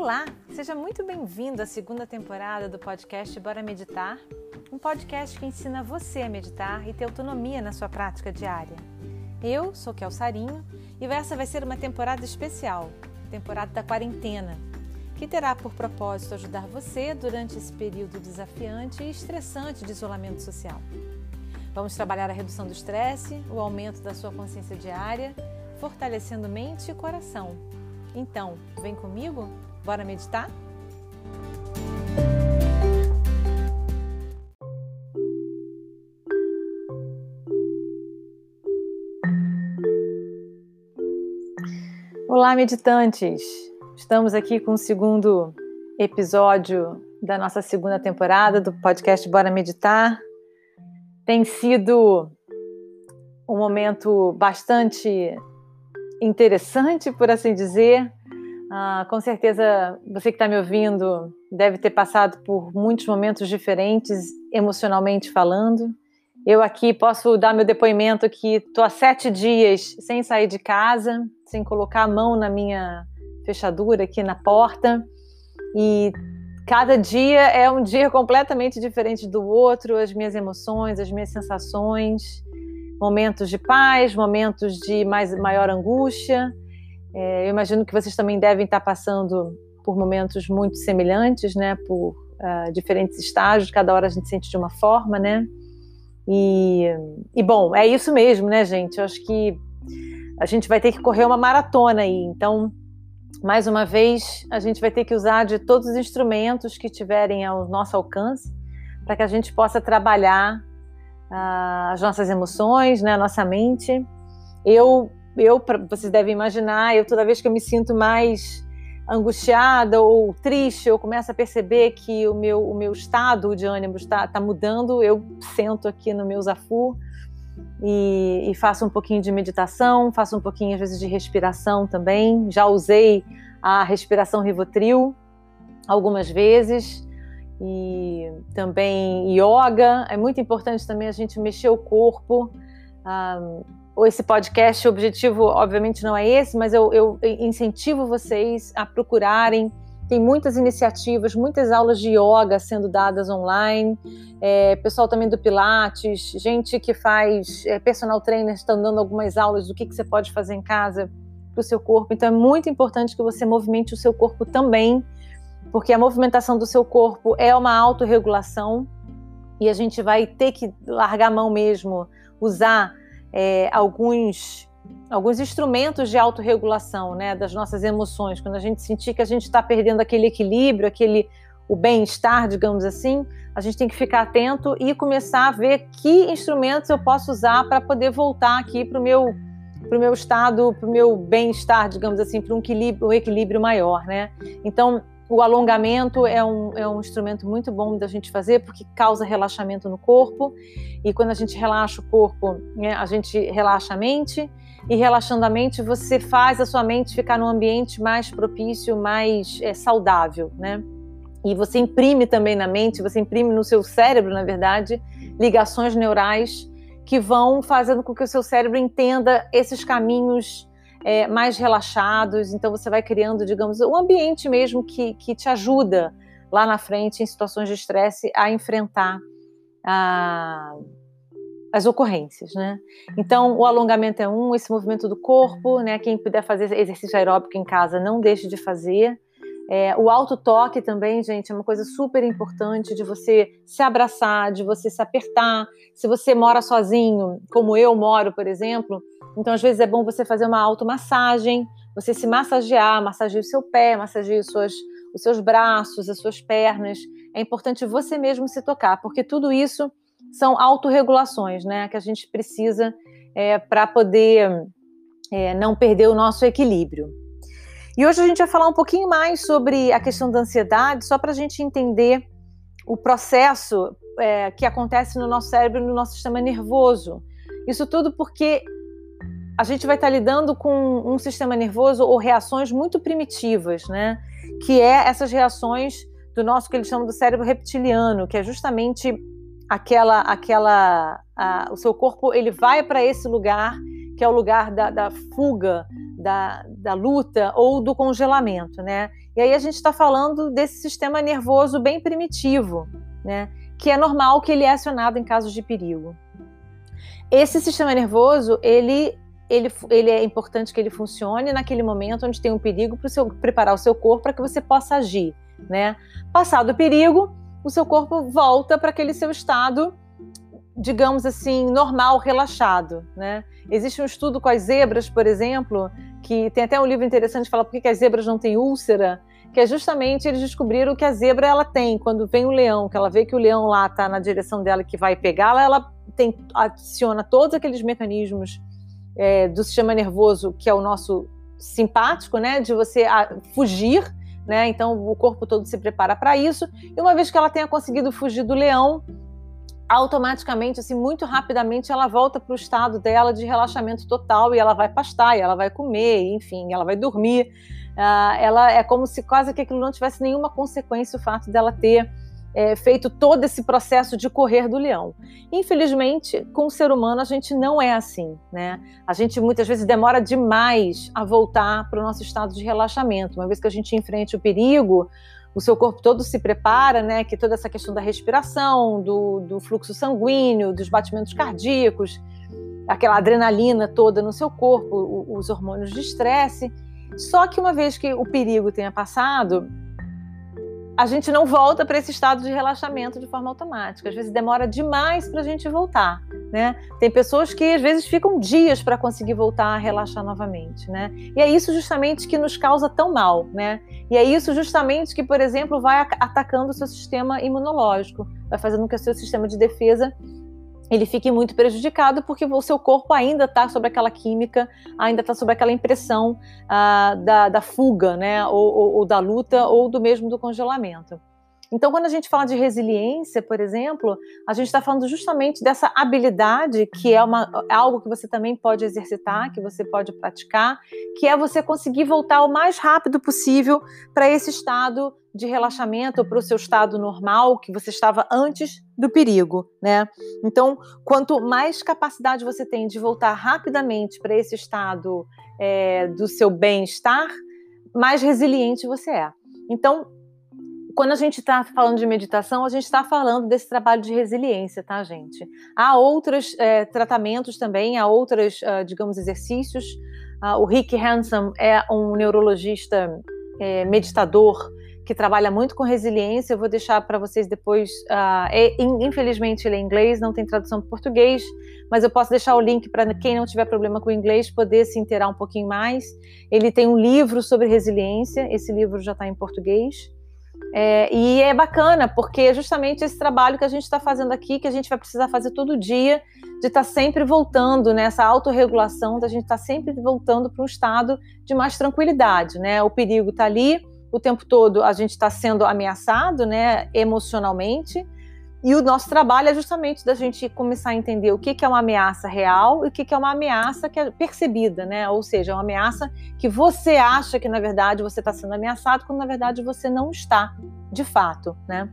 Olá, seja muito bem-vindo à segunda temporada do podcast Bora Meditar, um podcast que ensina você a meditar e ter autonomia na sua prática diária. Eu sou Kel Sarinho e essa vai ser uma temporada especial, temporada da quarentena, que terá por propósito ajudar você durante esse período desafiante e estressante de isolamento social. Vamos trabalhar a redução do estresse, o aumento da sua consciência diária, fortalecendo mente e coração. Então, vem comigo? Bora meditar? Olá, meditantes! Estamos aqui com o segundo episódio da nossa segunda temporada do podcast Bora Meditar. Tem sido um momento bastante interessante, por assim dizer. Ah, com certeza você que está me ouvindo deve ter passado por muitos momentos diferentes, emocionalmente falando. Eu aqui posso dar meu depoimento que estou há sete dias sem sair de casa, sem colocar a mão na minha fechadura aqui na porta. E cada dia é um dia completamente diferente do outro, as minhas emoções, as minhas sensações, momentos de paz, momentos de mais, maior angústia. É, eu imagino que vocês também devem estar passando por momentos muito semelhantes, né? Por uh, diferentes estágios, cada hora a gente sente de uma forma, né? E, e bom, é isso mesmo, né, gente? Eu acho que a gente vai ter que correr uma maratona aí. Então, mais uma vez, a gente vai ter que usar de todos os instrumentos que tiverem ao nosso alcance para que a gente possa trabalhar uh, as nossas emoções, né, a nossa mente. Eu, eu, vocês devem imaginar, eu toda vez que eu me sinto mais angustiada ou triste, eu começo a perceber que o meu, o meu estado de ânimo está, está mudando, eu sento aqui no meu zafu e, e, faço um pouquinho de meditação, faço um pouquinho às vezes de respiração também. Já usei a respiração Rivotril algumas vezes e também yoga. É muito importante também a gente mexer o corpo. Um, esse podcast, o objetivo obviamente não é esse, mas eu, eu incentivo vocês a procurarem tem muitas iniciativas, muitas aulas de yoga sendo dadas online, é, pessoal também do Pilates, gente que faz é, personal trainer estão dando algumas aulas do que, que você pode fazer em casa para o seu corpo. Então é muito importante que você movimente o seu corpo também, porque a movimentação do seu corpo é uma autorregulação e a gente vai ter que largar a mão mesmo, usar é, alguns alguns instrumentos de autorregulação, né, das nossas emoções, quando a gente sentir que a gente está perdendo aquele equilíbrio, aquele o bem-estar, digamos assim, a gente tem que ficar atento e começar a ver que instrumentos eu posso usar para poder voltar aqui para o meu para o meu estado, para o meu bem-estar, digamos assim, para um equilíbrio, um equilíbrio maior, né? Então, o alongamento é um, é um instrumento muito bom da gente fazer porque causa relaxamento no corpo e quando a gente relaxa o corpo, né, a gente relaxa a mente e relaxando a mente, você faz a sua mente ficar num ambiente mais propício, mais é, saudável, né? E você imprime também na mente, você imprime no seu cérebro, na verdade, ligações neurais que vão fazendo com que o seu cérebro entenda esses caminhos é, mais relaxados. Então você vai criando, digamos, um ambiente mesmo que, que te ajuda lá na frente, em situações de estresse, a enfrentar a as ocorrências, né? Então, o alongamento é um, esse movimento do corpo, né? Quem puder fazer exercício aeróbico em casa, não deixe de fazer. É, o auto-toque também, gente, é uma coisa super importante de você se abraçar, de você se apertar. Se você mora sozinho, como eu moro, por exemplo, então às vezes é bom você fazer uma automassagem, você se massagear, massagear o seu pé, massagear os seus, os seus braços, as suas pernas. É importante você mesmo se tocar, porque tudo isso são autorregulações, né, que a gente precisa é, para poder é, não perder o nosso equilíbrio. E hoje a gente vai falar um pouquinho mais sobre a questão da ansiedade, só para a gente entender o processo é, que acontece no nosso cérebro, no nosso sistema nervoso. Isso tudo porque a gente vai estar lidando com um sistema nervoso ou reações muito primitivas, né? Que é essas reações do nosso que eles chamam do cérebro reptiliano, que é justamente aquela, aquela, a, o seu corpo ele vai para esse lugar que é o lugar da, da fuga, da, da luta ou do congelamento, né? E aí a gente está falando desse sistema nervoso bem primitivo, né? Que é normal que ele é acionado em casos de perigo. Esse sistema nervoso, ele, ele, ele é importante que ele funcione naquele momento onde tem um perigo para preparar o seu corpo para que você possa agir, né? Passado o perigo, o seu corpo volta para aquele seu estado digamos assim, normal, relaxado, né? Existe um estudo com as zebras, por exemplo, que tem até um livro interessante que fala por que as zebras não têm úlcera, que é justamente eles descobriram que a zebra ela tem, quando vem o leão, que ela vê que o leão lá está na direção dela que vai pegá-la, ela tem, adiciona todos aqueles mecanismos é, do sistema nervoso, que é o nosso simpático, né, de você a, fugir, né, então o corpo todo se prepara para isso, e uma vez que ela tenha conseguido fugir do leão, automaticamente, assim, muito rapidamente, ela volta para o estado dela de relaxamento total e ela vai pastar, e ela vai comer, enfim, ela vai dormir. Uh, ela é como se quase que aquilo não tivesse nenhuma consequência o fato dela ter é, feito todo esse processo de correr do leão. Infelizmente, com o ser humano a gente não é assim, né? A gente muitas vezes demora demais a voltar para o nosso estado de relaxamento. Uma vez que a gente enfrente o perigo, o seu corpo todo se prepara, né? Que toda essa questão da respiração, do, do fluxo sanguíneo, dos batimentos cardíacos, aquela adrenalina toda no seu corpo, os hormônios de estresse. Só que uma vez que o perigo tenha passado, a gente não volta para esse estado de relaxamento de forma automática. Às vezes demora demais para a gente voltar, né? Tem pessoas que às vezes ficam dias para conseguir voltar a relaxar novamente, né? E é isso justamente que nos causa tão mal, né? E é isso justamente que, por exemplo, vai atacando o seu sistema imunológico, vai fazendo com que o seu sistema de defesa ele fique muito prejudicado porque o seu corpo ainda está sobre aquela química, ainda está sobre aquela impressão ah, da, da, fuga, né, ou, ou, ou da luta, ou do mesmo do congelamento. Então, quando a gente fala de resiliência, por exemplo, a gente está falando justamente dessa habilidade que é uma, é algo que você também pode exercitar, que você pode praticar, que é você conseguir voltar o mais rápido possível para esse estado de relaxamento, para o seu estado normal que você estava antes do perigo, né? Então, quanto mais capacidade você tem de voltar rapidamente para esse estado é, do seu bem-estar, mais resiliente você é. Então, quando a gente está falando de meditação, a gente está falando desse trabalho de resiliência, tá, gente? Há outros é, tratamentos também, há outros, uh, digamos, exercícios. Uh, o Rick Hanson é um neurologista é, meditador que trabalha muito com resiliência. Eu vou deixar para vocês depois. Uh, é, infelizmente, ele é inglês, não tem tradução para português, mas eu posso deixar o link para quem não tiver problema com o inglês poder se inteirar um pouquinho mais. Ele tem um livro sobre resiliência, esse livro já está em português. É, e é bacana, porque é justamente esse trabalho que a gente está fazendo aqui, que a gente vai precisar fazer todo dia, de estar tá sempre voltando nessa né, autorregulação, da gente estar tá sempre voltando para um estado de mais tranquilidade, né? O perigo está ali, o tempo todo a gente está sendo ameaçado, né, emocionalmente, e o nosso trabalho é justamente da gente começar a entender o que, é uma ameaça real e o que, que é uma ameaça que é percebida, né? Ou seja, é uma ameaça que você acha que na verdade você está sendo ameaçado, quando na verdade você não está, de fato, né?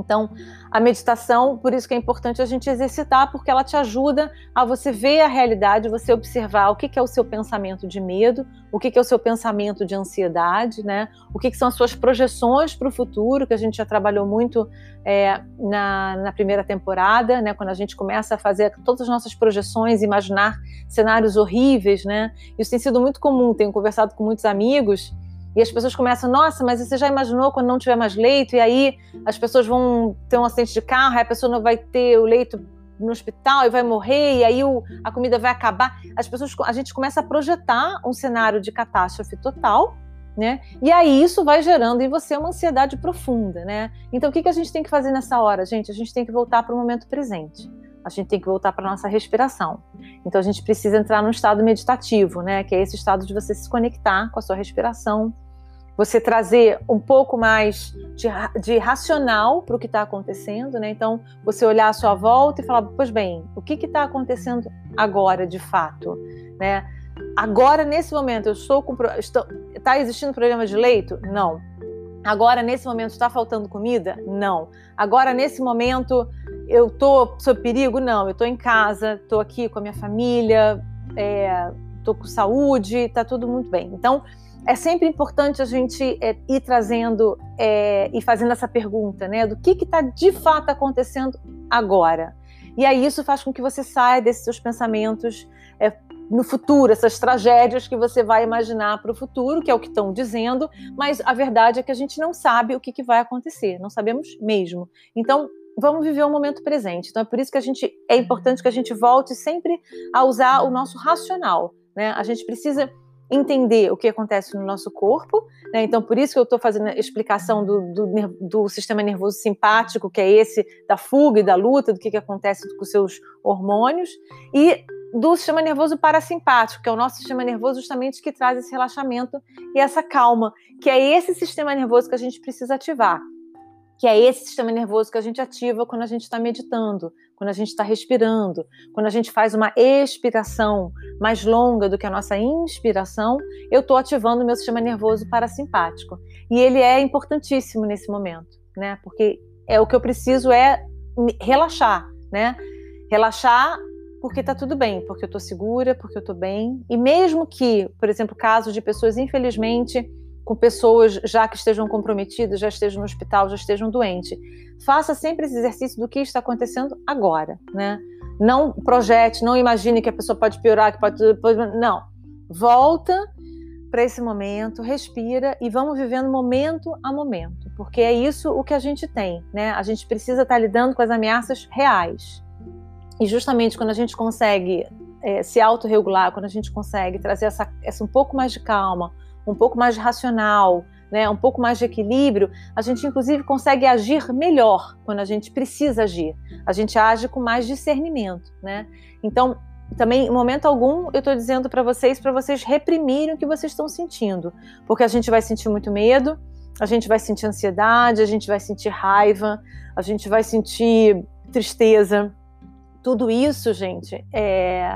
Então, a meditação, por isso que é importante a gente exercitar, porque ela te ajuda a você ver a realidade, você observar o que, é o seu pensamento de medo, o que, é o seu pensamento de ansiedade, né? O que, são as suas projeções para o futuro, que a gente já trabalhou muito é, na, na, primeira temporada, né? Quando a gente começa a fazer todas as nossas projeções, imaginar cenários horríveis, né? Isso tem sido muito comum. Tenho conversado com muitos amigos e as pessoas começam, nossa, mas você já imaginou quando não tiver mais leito? E aí as pessoas vão ter um acidente de carro, aí a pessoa não vai ter o leito no hospital e vai morrer, e aí o, a comida vai acabar. As pessoas, a gente começa a projetar um cenário de catástrofe total, né? E aí isso vai gerando em você uma ansiedade profunda, né? Então o que, que a gente tem que fazer nessa hora, gente? A gente tem que voltar para o momento presente. A gente tem que voltar para nossa respiração. Então a gente precisa entrar num estado meditativo, né? Que é esse estado de você se conectar com a sua respiração, você trazer um pouco mais de, de racional para o que está acontecendo, né? Então, você olhar à sua volta e falar, pois bem, o que está acontecendo agora de fato, né? Agora, nesse momento, eu estou com. Está existindo problema de leito? Não. Agora, nesse momento, está faltando comida? Não. Agora, nesse momento, eu estou sob perigo? Não. Eu estou em casa, estou aqui com a minha família, é, tô com saúde, tá tudo muito bem. Então, é sempre importante a gente é, ir trazendo é, e fazendo essa pergunta, né? Do que está de fato acontecendo agora. E aí isso faz com que você saia desses seus pensamentos é, no futuro, essas tragédias que você vai imaginar para o futuro, que é o que estão dizendo, mas a verdade é que a gente não sabe o que, que vai acontecer, não sabemos mesmo. Então, vamos viver o momento presente. Então, é por isso que a gente é importante que a gente volte sempre a usar o nosso racional. Né? A gente precisa entender o que acontece no nosso corpo. Né? Então, por isso que eu estou fazendo a explicação do, do, do, sistema nervoso simpático, que é esse da fuga e da luta, do que, que acontece com os seus hormônios, e do sistema nervoso parasimpático, que é o nosso sistema nervoso justamente que traz esse relaxamento e essa calma, que é esse sistema nervoso que a gente precisa ativar que é esse sistema nervoso que a gente ativa quando a gente está meditando, quando a gente está respirando, quando a gente faz uma expiração mais longa do que a nossa inspiração, eu estou ativando o meu sistema nervoso parasimpático. E ele é importantíssimo nesse momento, né? Porque é o que eu preciso é relaxar, né? Relaxar porque está tudo bem, porque eu estou segura, porque eu estou bem. E mesmo que, por exemplo, casos de pessoas, infelizmente, com pessoas já que estejam comprometidas, já estejam no hospital, já estejam doentes. Faça sempre esse exercício do que está acontecendo agora, né? Não projete, não imagine que a pessoa pode piorar, que pode. Não. Volta para esse momento, respira e vamos vivendo momento a momento, porque é isso o que a gente tem, né? A gente precisa estar lidando com as ameaças reais. E justamente quando a gente consegue é, se autorregular, quando a gente consegue trazer essa, essa um pouco mais de calma, um pouco mais racional, né, um pouco mais de equilíbrio, a gente inclusive consegue agir melhor quando a gente precisa agir. A gente age com mais discernimento, né? Então, também, em momento algum, eu estou dizendo para vocês, para vocês reprimirem o que vocês estão sentindo, porque a gente vai sentir muito medo, a gente vai sentir ansiedade, a gente vai sentir raiva, a gente vai sentir tristeza. Tudo isso, gente, é,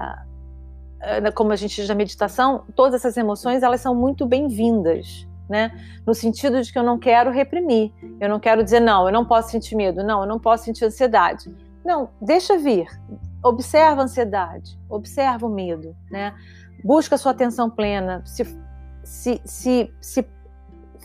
como a gente diz na meditação, todas essas emoções elas são muito bem-vindas, né? No sentido de que eu não quero reprimir, eu não quero dizer não, eu não posso sentir medo, não, eu não posso sentir ansiedade. Não, deixa vir. Observa a ansiedade, observa o medo, né? Busca a sua atenção plena, se, se, se, se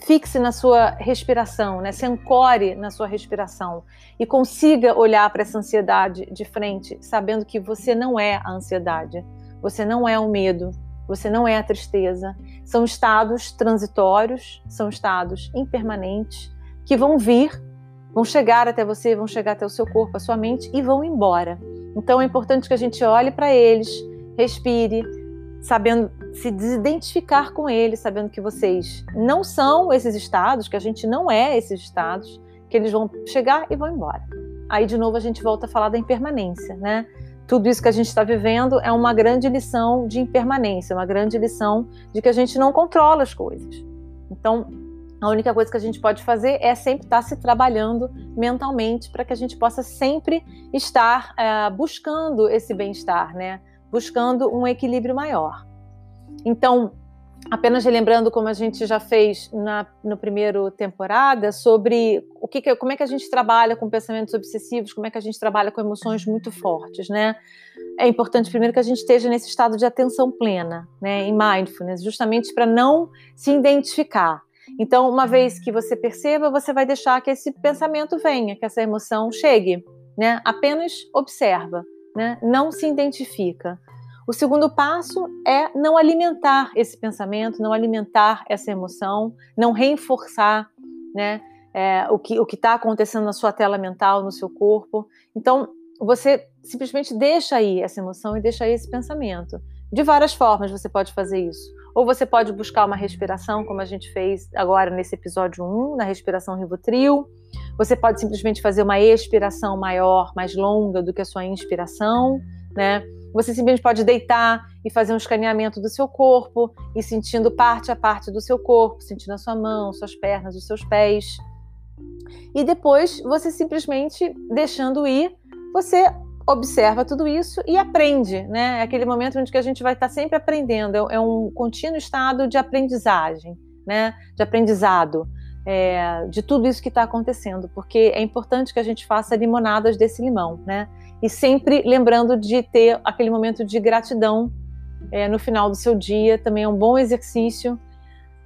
fixe na sua respiração, né? se ancore na sua respiração e consiga olhar para essa ansiedade de frente, sabendo que você não é a ansiedade. Você não é o medo, você não é a tristeza. São estados transitórios, são estados impermanentes que vão vir, vão chegar até você, vão chegar até o seu corpo, a sua mente e vão embora. Então é importante que a gente olhe para eles, respire, sabendo se desidentificar com eles, sabendo que vocês não são esses estados, que a gente não é esses estados, que eles vão chegar e vão embora. Aí de novo a gente volta a falar da impermanência, né? Tudo isso que a gente está vivendo é uma grande lição de impermanência, uma grande lição de que a gente não controla as coisas. Então, a única coisa que a gente pode fazer é sempre estar se trabalhando mentalmente para que a gente possa sempre estar é, buscando esse bem-estar, né? Buscando um equilíbrio maior. Então, apenas relembrando como a gente já fez na no primeiro temporada sobre o que, como é que a gente trabalha com pensamentos obsessivos, como é que a gente trabalha com emoções muito fortes, né? É importante primeiro que a gente esteja nesse estado de atenção plena, né, em mindfulness, justamente para não se identificar. Então, uma vez que você perceba, você vai deixar que esse pensamento venha, que essa emoção chegue, né? Apenas observa, né? Não se identifica. O segundo passo é não alimentar esse pensamento, não alimentar essa emoção, não reforçar né, é, o que o está acontecendo na sua tela mental, no seu corpo. Então, você simplesmente deixa aí essa emoção e deixa aí esse pensamento. De várias formas você pode fazer isso. Ou você pode buscar uma respiração, como a gente fez agora nesse episódio 1, na respiração Rivotril. Você pode simplesmente fazer uma expiração maior, mais longa do que a sua inspiração, né? Você simplesmente pode deitar e fazer um escaneamento do seu corpo e sentindo parte a parte do seu corpo, sentindo a sua mão, suas pernas, os seus pés. E depois você simplesmente deixando ir, você observa tudo isso e aprende, né? É aquele momento onde a gente vai estar sempre aprendendo, é um é contínuo estado de aprendizagem, né? De aprendizado. É, de tudo isso que está acontecendo, porque é importante que a gente faça limonadas desse limão, né? E sempre lembrando de ter aquele momento de gratidão é, no final do seu dia, também é um bom exercício.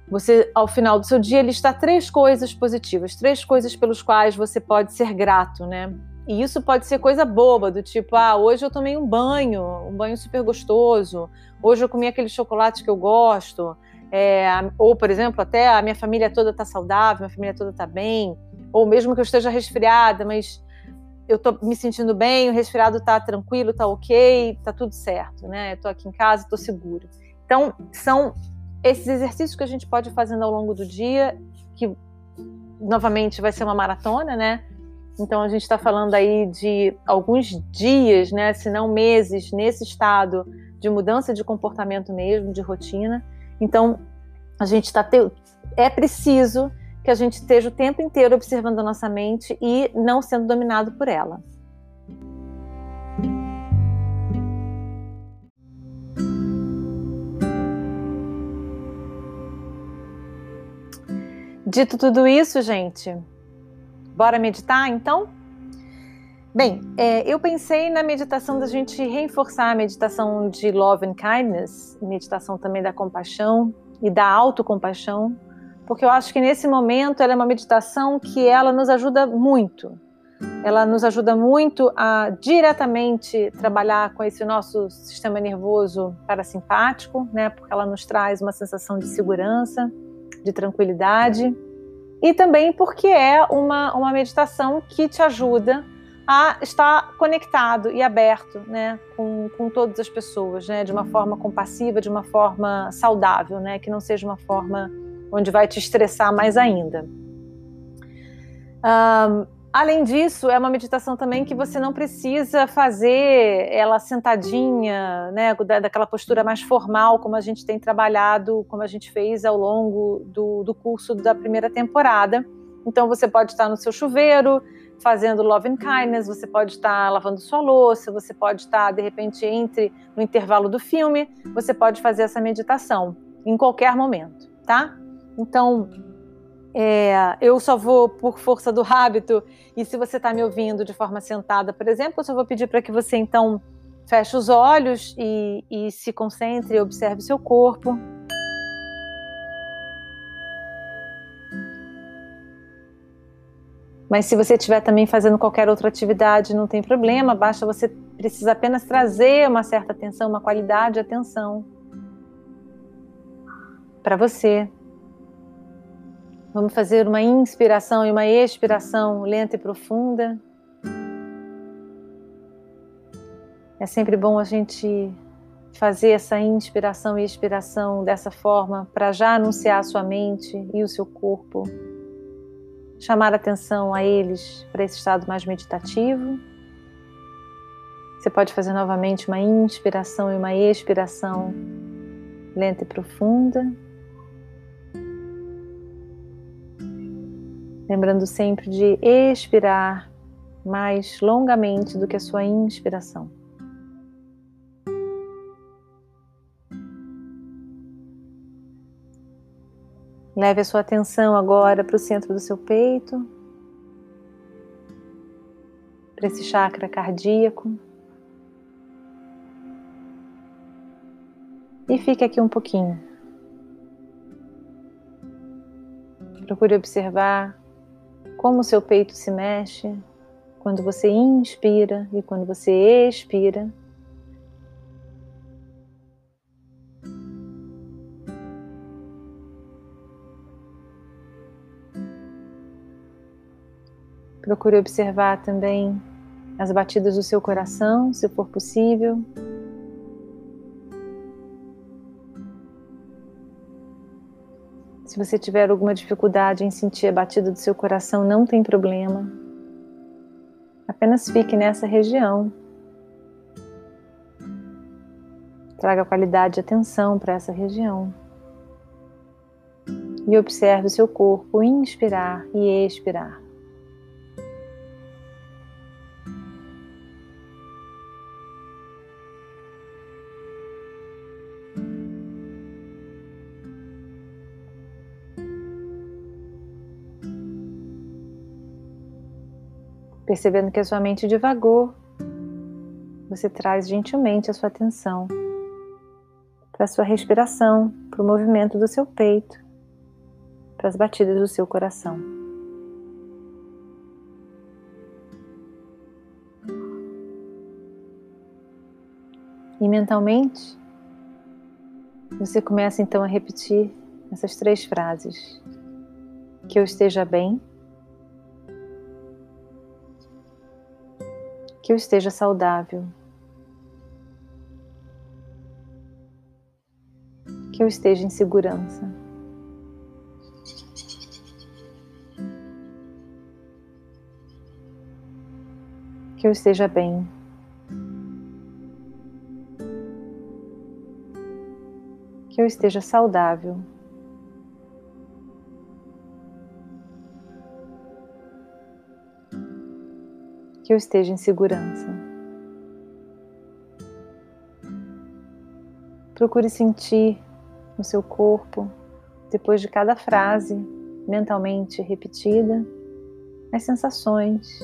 Você, ao final do seu dia, listar três coisas positivas, três coisas pelos quais você pode ser grato, né? E isso pode ser coisa boba, do tipo, ah, hoje eu tomei um banho, um banho super gostoso, hoje eu comi aquele chocolate que eu gosto, é, ou, por exemplo, até a minha família toda está saudável, minha família toda está bem, ou mesmo que eu esteja resfriada, mas eu estou me sentindo bem, o resfriado está tranquilo, está ok, está tudo certo, né? Eu estou aqui em casa, estou segura. Então, são esses exercícios que a gente pode fazendo ao longo do dia, que novamente vai ser uma maratona, né? Então a gente está falando aí de alguns dias, né, se não meses, nesse estado de mudança de comportamento mesmo, de rotina. Então a gente está te... é preciso que a gente esteja o tempo inteiro observando a nossa mente e não sendo dominado por ela. Dito tudo isso, gente, Bora meditar então? Bem, é, eu pensei na meditação da gente reforçar a meditação de love and kindness, meditação também da compaixão e da autocompaixão, porque eu acho que nesse momento ela é uma meditação que ela nos ajuda muito. Ela nos ajuda muito a diretamente trabalhar com esse nosso sistema nervoso parasimpático, né? Porque ela nos traz uma sensação de segurança, de tranquilidade e também porque é uma, uma meditação que te ajuda a estar conectado e aberto né, com, com todas as pessoas, né, de uma forma compassiva, de uma forma saudável, né, que não seja uma forma onde vai te estressar mais ainda. Um, Além disso, é uma meditação também que você não precisa fazer ela sentadinha, né, daquela postura mais formal, como a gente tem trabalhado, como a gente fez ao longo do, do curso da primeira temporada. Então, você pode estar no seu chuveiro, fazendo love and kindness, você pode estar lavando sua louça, você pode estar, de repente, entre no intervalo do filme, você pode fazer essa meditação em qualquer momento, tá? Então, é, eu só vou por força do hábito, e se você está me ouvindo de forma sentada, por exemplo, eu só vou pedir para que você então feche os olhos e, e se concentre e observe seu corpo. Mas se você estiver também fazendo qualquer outra atividade, não tem problema, basta você precisa apenas trazer uma certa atenção, uma qualidade de atenção para você. Vamos fazer uma inspiração e uma expiração lenta e profunda. É sempre bom a gente fazer essa inspiração e expiração dessa forma para já anunciar a sua mente e o seu corpo, chamar atenção a eles para esse estado mais meditativo. Você pode fazer novamente uma inspiração e uma expiração lenta e profunda. Lembrando sempre de expirar mais longamente do que a sua inspiração. Leve a sua atenção agora para o centro do seu peito, para esse chakra cardíaco. E fique aqui um pouquinho. Procure observar como o seu peito se mexe quando você inspira e quando você expira. Procure observar também as batidas do seu coração, se for possível. Se você tiver alguma dificuldade em sentir a batida do seu coração, não tem problema. Apenas fique nessa região. Traga qualidade de atenção para essa região. E observe o seu corpo inspirar e expirar. Percebendo que a sua mente divagou, você traz gentilmente a sua atenção para a sua respiração, para o movimento do seu peito, para as batidas do seu coração. E mentalmente, você começa então a repetir essas três frases: Que eu esteja bem, que eu esteja saudável, que eu esteja em segurança. Que eu esteja bem. Que eu esteja saudável. Que eu esteja em segurança. Procure sentir no seu corpo, depois de cada frase mentalmente repetida, as sensações.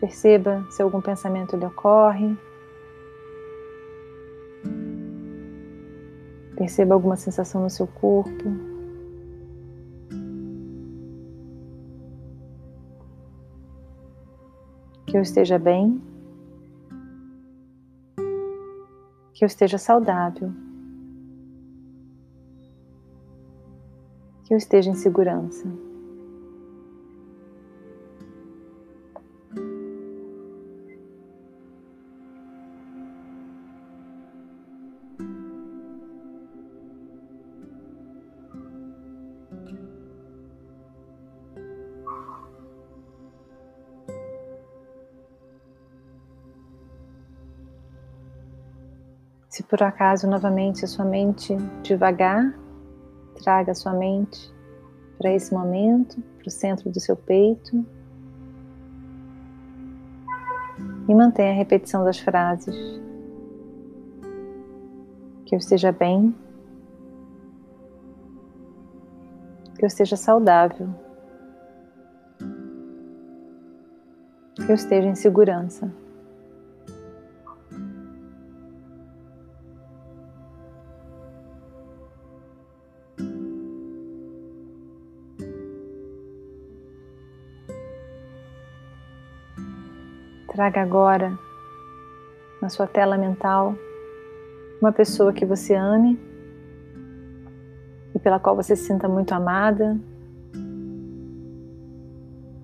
Perceba se algum pensamento lhe ocorre. Perceba alguma sensação no seu corpo. Eu esteja bem. que eu esteja saudável, que eu esteja em segurança. Por acaso novamente a sua mente devagar, traga a sua mente para esse momento, para o centro do seu peito. E mantenha a repetição das frases. Que eu esteja bem, que eu esteja saudável, que eu esteja em segurança. Traga agora na sua tela mental uma pessoa que você ame e pela qual você se sinta muito amada.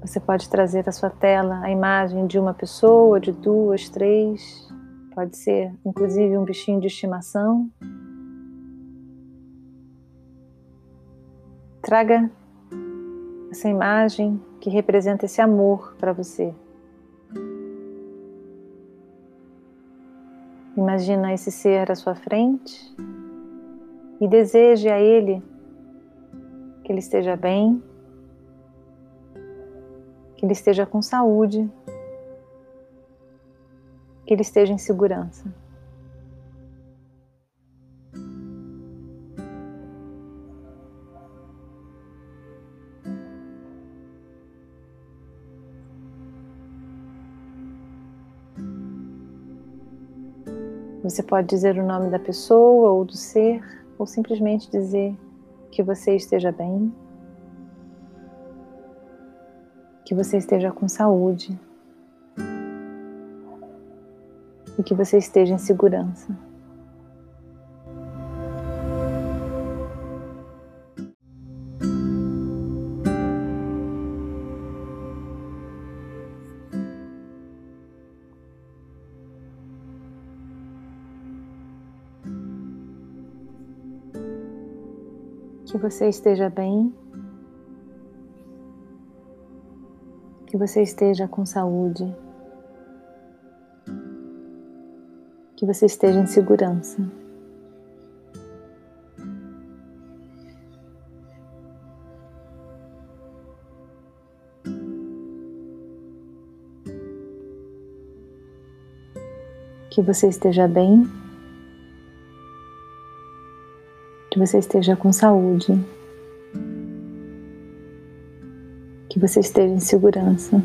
Você pode trazer à sua tela a imagem de uma pessoa, de duas, três, pode ser inclusive um bichinho de estimação. Traga essa imagem que representa esse amor para você. Imagina esse ser à sua frente e deseje a ele que ele esteja bem, que ele esteja com saúde, que ele esteja em segurança. Você pode dizer o nome da pessoa ou do ser, ou simplesmente dizer que você esteja bem, que você esteja com saúde e que você esteja em segurança. Que você esteja bem, que você esteja com saúde, que você esteja em segurança. Que você esteja bem. que você esteja com saúde, que você esteja em segurança.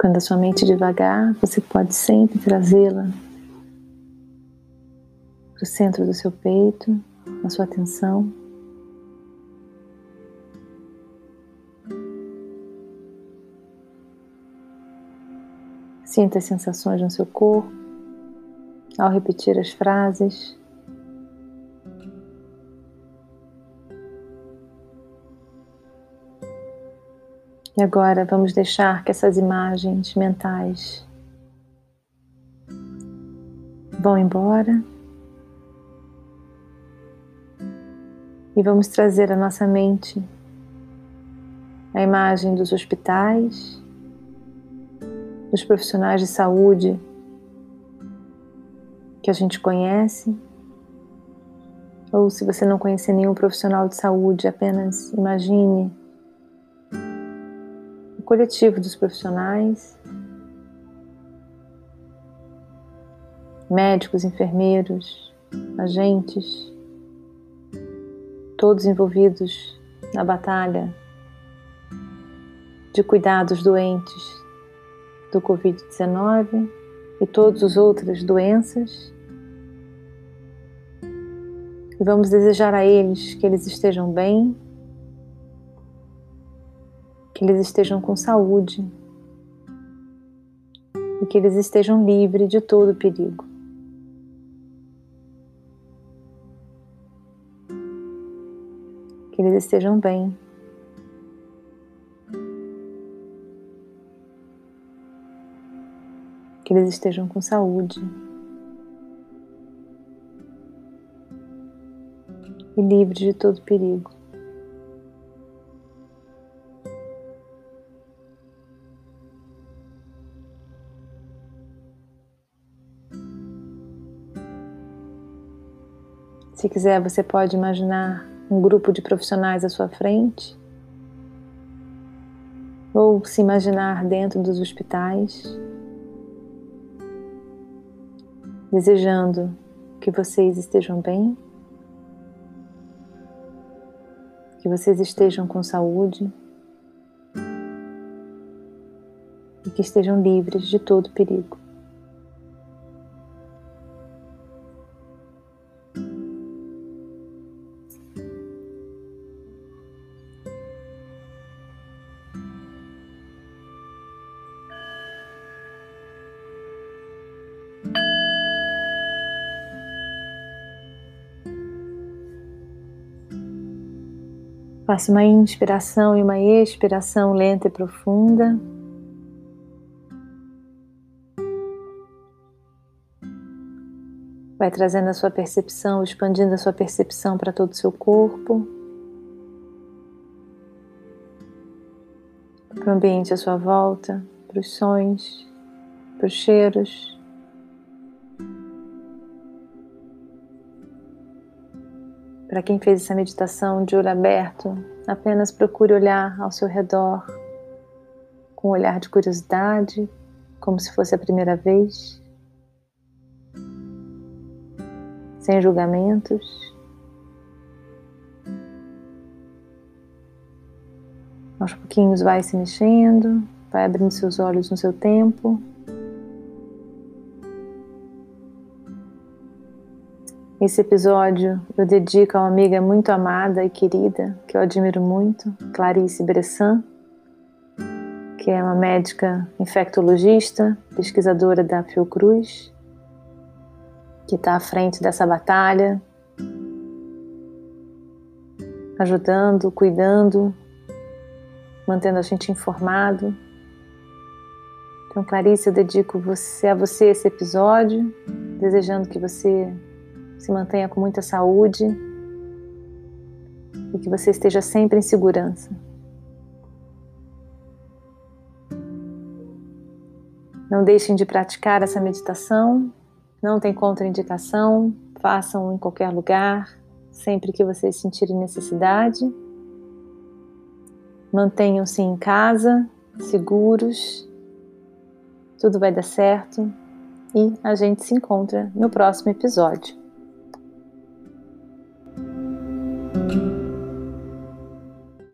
Quando a sua mente devagar, você pode sempre trazê-la para o centro do seu peito, na sua atenção. Sinta as sensações no seu corpo ao repetir as frases. E agora vamos deixar que essas imagens mentais vão embora. E vamos trazer à nossa mente a imagem dos hospitais, dos profissionais de saúde que a gente conhece. Ou se você não conhecer nenhum profissional de saúde, apenas imagine coletivo dos profissionais, médicos, enfermeiros, agentes, todos envolvidos na batalha de cuidar dos doentes do Covid-19 e todas as outras doenças. E vamos desejar a eles que eles estejam bem que eles estejam com saúde e que eles estejam livres de todo perigo. Que eles estejam bem. Que eles estejam com saúde. E livres de todo perigo. Se quiser, você pode imaginar um grupo de profissionais à sua frente, ou se imaginar dentro dos hospitais, desejando que vocês estejam bem, que vocês estejam com saúde e que estejam livres de todo perigo. Faça uma inspiração e uma expiração lenta e profunda. Vai trazendo a sua percepção, expandindo a sua percepção para todo o seu corpo, para o ambiente à sua volta, para os sons, para os cheiros. Para quem fez essa meditação de olho aberto, apenas procure olhar ao seu redor com um olhar de curiosidade, como se fosse a primeira vez, sem julgamentos. Aos pouquinhos vai se mexendo, vai abrindo seus olhos no seu tempo. Esse episódio eu dedico a uma amiga muito amada e querida, que eu admiro muito, Clarice Bressan, que é uma médica infectologista, pesquisadora da Fiocruz, que está à frente dessa batalha, ajudando, cuidando, mantendo a gente informado. Então, Clarice, eu dedico você, a você esse episódio, desejando que você se mantenha com muita saúde e que você esteja sempre em segurança. Não deixem de praticar essa meditação, não tem contraindicação, façam em qualquer lugar, sempre que vocês sentirem necessidade. Mantenham-se em casa, seguros, tudo vai dar certo e a gente se encontra no próximo episódio. thank you